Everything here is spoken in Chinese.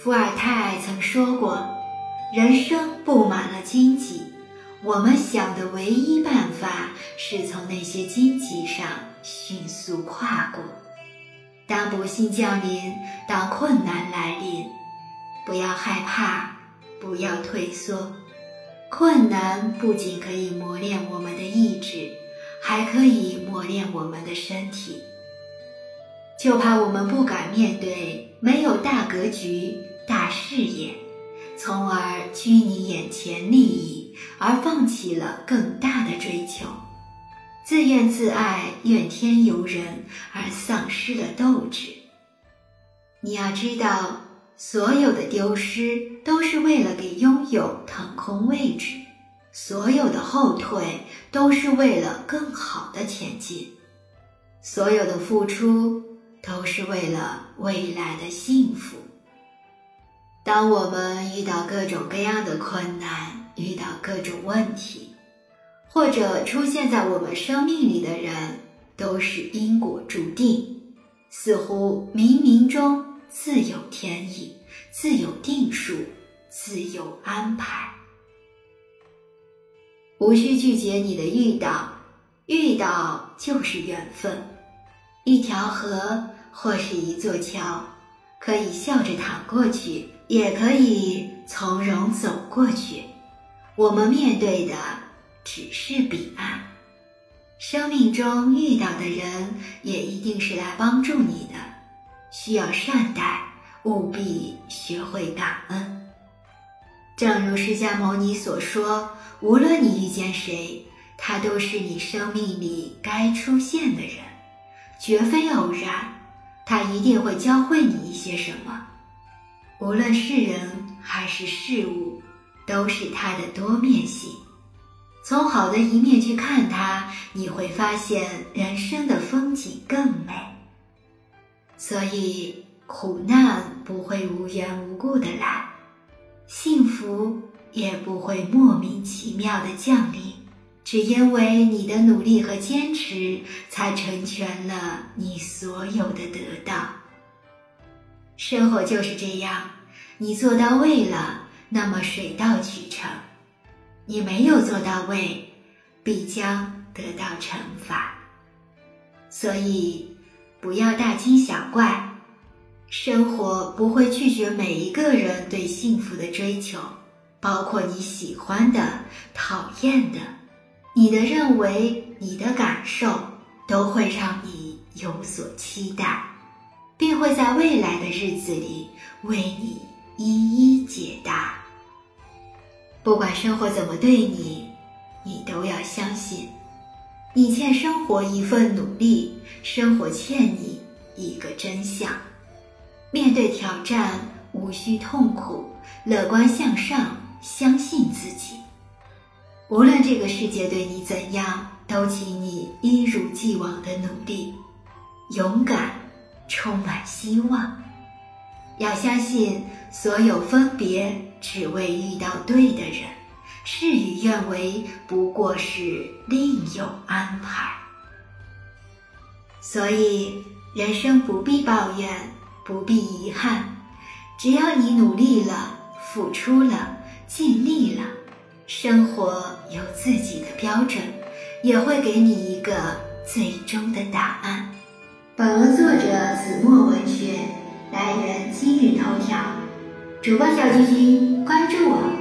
伏尔泰曾说过：“人生布满了荆棘，我们想的唯一办法是从那些荆棘上迅速跨过。当不幸降临，当困难来临，不要害怕，不要退缩。困难不仅可以磨练我们的意志，还可以磨练我们的身体。就怕我们不敢面对，没有大格局。”大视野，从而拘泥眼前利益，而放弃了更大的追求；自怨自艾、怨天尤人，而丧失了斗志。你要知道，所有的丢失都是为了给拥有腾空位置；所有的后退都是为了更好的前进；所有的付出是为了未来的幸福。当我们遇到各种各样的困难，遇到各种问题，或者出现在我们生命里的人，都是因果注定，似乎冥冥中自有天意，自有定数，自有安排。无需拒绝你的遇到，遇到就是缘分。一条河或是一座桥，可以笑着淌过去。也可以从容走过去，我们面对的只是彼岸。生命中遇到的人也一定是来帮助你的，需要善待，务必学会感恩。正如释迦牟尼所说，无论你遇见谁，他都是你生命里该出现的人，绝非偶然，他一定会教会你一些什么。无论是人还是事物，都是它的多面性。从好的一面去看它，你会发现人生的风景更美。所以，苦难不会无缘无故的来，幸福也不会莫名其妙的降临，只因为你的努力和坚持，才成全了你所有的得到。生活就是这样，你做到位了，那么水到渠成；你没有做到位，必将得到惩罚。所以，不要大惊小怪。生活不会拒绝每一个人对幸福的追求，包括你喜欢的、讨厌的，你的认为、你的感受，都会让你有所期待。并会在未来的日子里为你一一解答。不管生活怎么对你，你都要相信，你欠生活一份努力，生活欠你一个真相。面对挑战，无需痛苦，乐观向上，相信自己。无论这个世界对你怎样，都请你一如既往的努力，勇敢。充满希望，要相信所有分别只为遇到对的人，事与愿违不过是另有安排。所以人生不必抱怨，不必遗憾，只要你努力了、付出了、尽力了，生活有自己的标准，也会给你一个最终的答案。本文作者子墨文学来源今日头条，主播小菊君，关注我，